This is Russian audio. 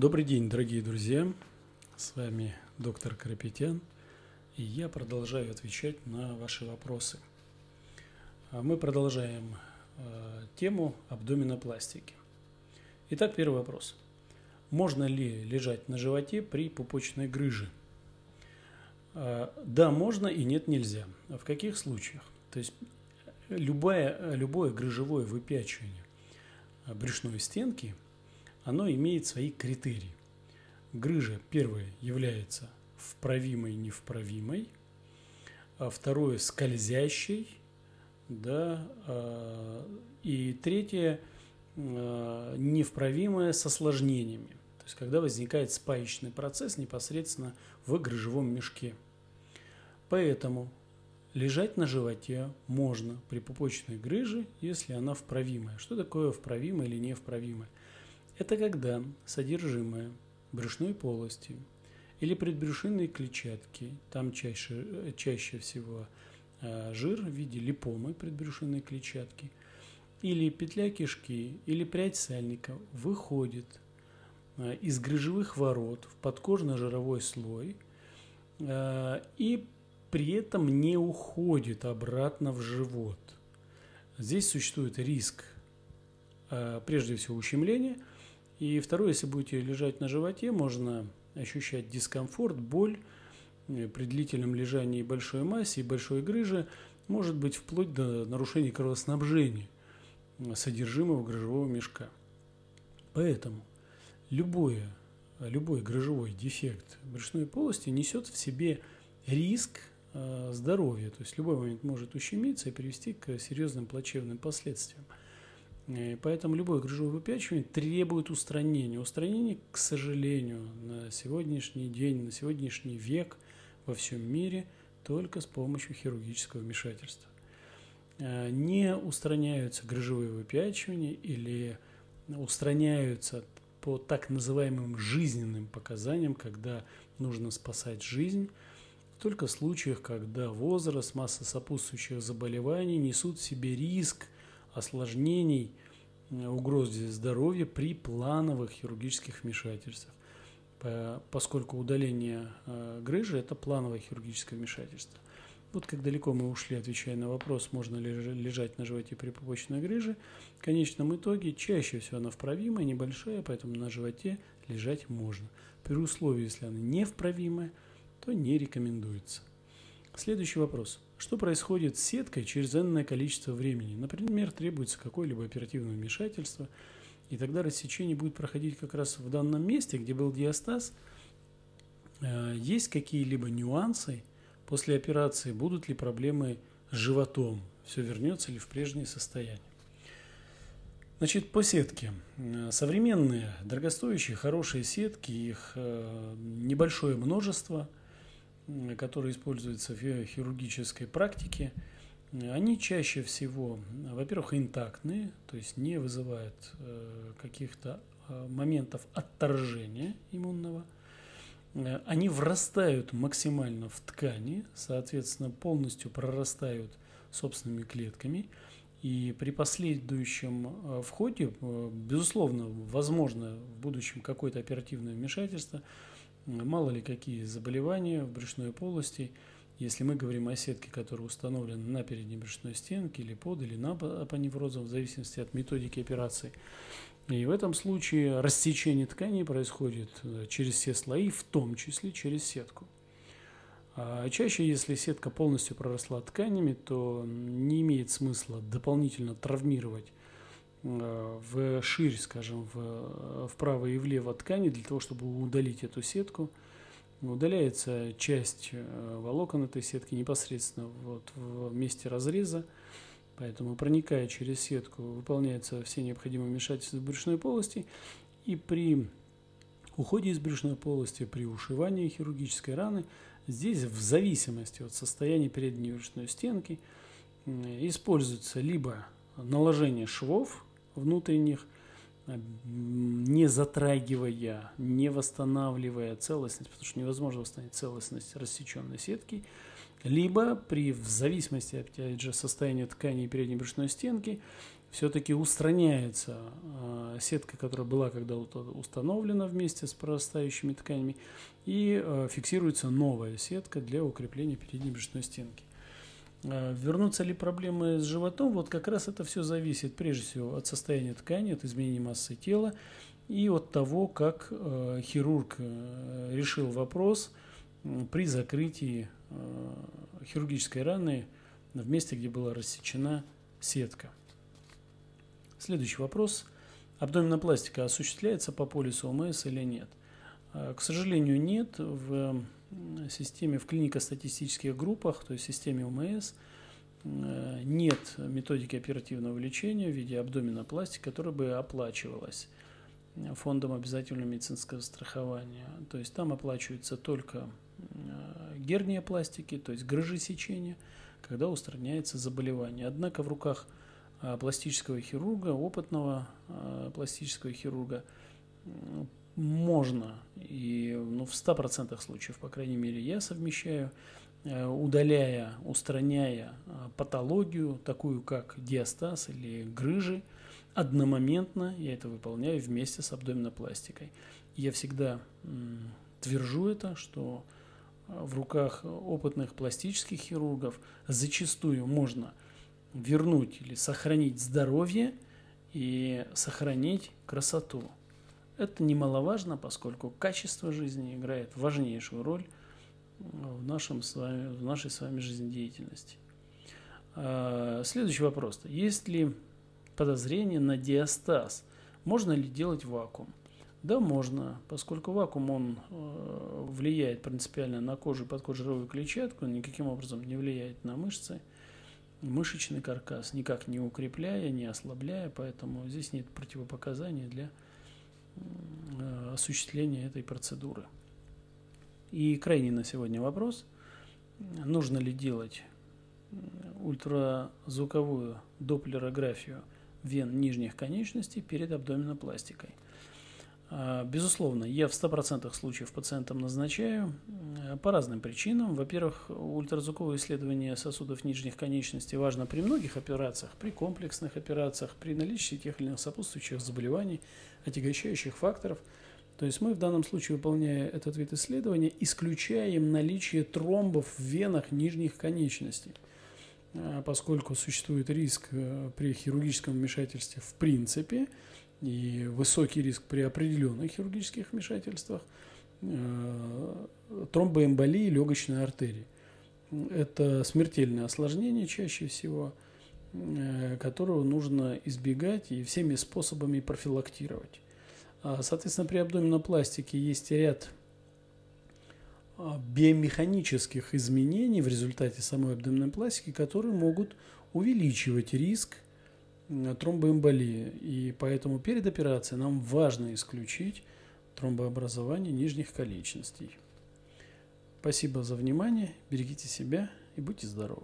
Добрый день, дорогие друзья. С вами доктор Карапетян, и я продолжаю отвечать на ваши вопросы. А Мы продолжаем э, тему абдоминопластики. Итак, первый вопрос. Можно ли лежать на животе при пупочной грыже? Э, Да, можно и нет, нельзя. А В каких случаях? То есть любое, любое грыжевое выпячивание брюшной стенки, оно имеет свои критерии. Грыжа, первое, является вправимой, невправимой, а второе, скользящей, да, а, и третье, а, невправимое с осложнениями. То есть, когда возникает спаечный процесс непосредственно в грыжевом мешке. Поэтому Лежать на животе можно при пупочной грыже, если она вправимая. Что такое вправимая или невправимая? Это когда содержимое брюшной полости или предбрюшинной клетчатки, там чаще, чаще всего э, жир в виде липомы предбрюшинной клетчатки, или петля кишки, или прядь сальника выходит э, из грыжевых ворот в подкожно-жировой слой э, и при этом не уходит обратно в живот. Здесь существует риск, э, прежде всего, ущемления. И второе, если будете лежать на животе, можно ощущать дискомфорт, боль э, при длительном лежании большой массе и большой грыже, может быть вплоть до нарушения кровоснабжения содержимого грыжевого мешка. Поэтому любое, любой грыжевой дефект брюшной полости несет в себе риск Э, здоровья. То есть любой момент может ущемиться и привести к серьезным плачевным последствиям. И поэтому любое грыжевое выпячивание требует устранения. Устранение, к сожалению, на сегодняшний день, на сегодняшний век во всем мире только с помощью хирургического вмешательства. Э, не устраняются грыжевые выпячивания или устраняются по так называемым жизненным показаниям, когда нужно спасать жизнь – только в случаях, когда возраст, масса сопутствующих заболеваний несут в себе риск осложнений, э, угроз здоровья при плановых хирургических вмешательствах. Поскольку удаление э, грыжи – это плановое хирургическое вмешательство. Вот как далеко мы ушли, отвечая на вопрос, можно ли лежать на животе при пупочной грыже, в конечном итоге чаще всего она вправимая, небольшая, поэтому на животе лежать можно. При условии, если она невправимая – то не рекомендуется. Следующий вопрос. Что происходит с сеткой через энное количество времени? Например, требуется какое-либо оперативное вмешательство, и тогда рассечение будет проходить как раз в данном месте, где был диастаз. Э, есть какие-либо нюансы после операции? Будут ли проблемы с животом? Все вернется ли в прежнее состояние? Значит, по сетке. Э, современные, дорогостоящие, хорошие сетки, их э, небольшое множество – которые используются в хирургической практике, они чаще всего, во-первых, интактные, то есть не вызывают э, каких-то э, моментов отторжения иммунного. Э, они врастают максимально в ткани, соответственно, полностью прорастают собственными клетками. И при последующем входе, безусловно, возможно в будущем какое-то оперативное вмешательство – мало ли какие заболевания в брюшной полости, если мы говорим о сетке, которая установлена на передней брюшной стенке или под, или на апоневрозом, в зависимости от методики операции. И в этом случае рассечение тканей происходит э, через все слои, в том числе через сетку. А чаще, если сетка полностью проросла тканями, то не имеет смысла дополнительно травмировать Э, в ширь, скажем, в, вправо и влево ткани для того, чтобы удалить эту сетку. Удаляется часть э, волокон этой сетки непосредственно вот в месте разреза, поэтому проникая через сетку выполняются все необходимые вмешательства в брюшной полости, и при уходе из брюшной полости, при ушивании хирургической раны, здесь в зависимости от состояния передней брюшной стенки используется либо наложение швов, внутренних, э, не затрагивая, не восстанавливая целостность, потому что невозможно восстановить целостность рассеченной сетки, либо при, в зависимости, опять же, состояния ткани передней брюшной стенки, все-таки устраняется э, сетка, которая была когда-то установлена вместе с прорастающими тканями, и э, фиксируется новая сетка для укрепления передней брюшной стенки. Э, вернутся ли проблемы с животом? Вот как раз это все зависит прежде всего от состояния ткани, от изменения массы тела и от того, как э, хирург э, решил вопрос при закрытии хирургической раны в месте, где была рассечена сетка. Следующий вопрос. Абдоминопластика осуществляется по полису ОМС или нет? К сожалению, нет. В системе, в клинико-статистических группах, то есть системе ОМС, э, нет методики оперативного лечения в виде абдоминопластики, которая бы оплачивалась фондом обязательного медицинского страхования. То есть там оплачивается только э, герния пластики, то есть грыжи сечения, когда устраняется заболевание. Однако в руках а, пластического хирурга, опытного пластического хирурга, можно, и ну, в 100% случаев, по крайней мере, я совмещаю, э, удаляя, устраняя а, патологию, такую как диастаз или грыжи, одномоментно я это выполняю вместе с абдоминопластикой. Я всегда твержу это, что в руках опытных пластических хирургов зачастую можно – вернуть или сохранить здоровье и сохранить красоту. Это немаловажно, поскольку качество жизни играет важнейшую роль в, нашем с вами, в нашей с вами жизнедеятельности. А, следующий вопрос. Есть ли подозрение на диастаз? Можно ли делать вакуум? Да, можно, поскольку вакуум он э, влияет принципиально на кожу и подкожировую клетчатку, никаким образом не влияет на мышцы – мышечный каркас, никак не укрепляя, не ослабляя, поэтому здесь нет противопоказаний для э, осуществления этой процедуры. И крайний на сегодня вопрос. Нужно ли делать ультразвуковую доплерографию вен нижних конечностей перед абдоминопластикой? А, безусловно, я в 100% случаев пациентам назначаю э, по разным причинам. Во-первых, ультразвуковое исследование сосудов нижних конечностей важно при многих операциях, при комплексных операциях, при наличии тех или иных сопутствующих заболеваний, отягощающих факторов. То есть мы в данном случае, выполняя этот вид исследования, исключаем наличие тромбов в венах нижних конечностей а, поскольку существует риск э, при хирургическом вмешательстве в принципе – и высокий риск при определенных хирургических вмешательствах э, тромбоэмболии легочной артерии. Это смертельное осложнение чаще всего, э, которого нужно избегать и всеми способами профилактировать. А, соответственно, при абдоминопластике есть ряд а, биомеханических изменений в результате самой абдоминопластики, которые могут увеличивать риск тромбоэмболии. И поэтому перед операцией нам важно исключить тромбообразование нижних конечностей. Спасибо за внимание, берегите себя и будьте здоровы.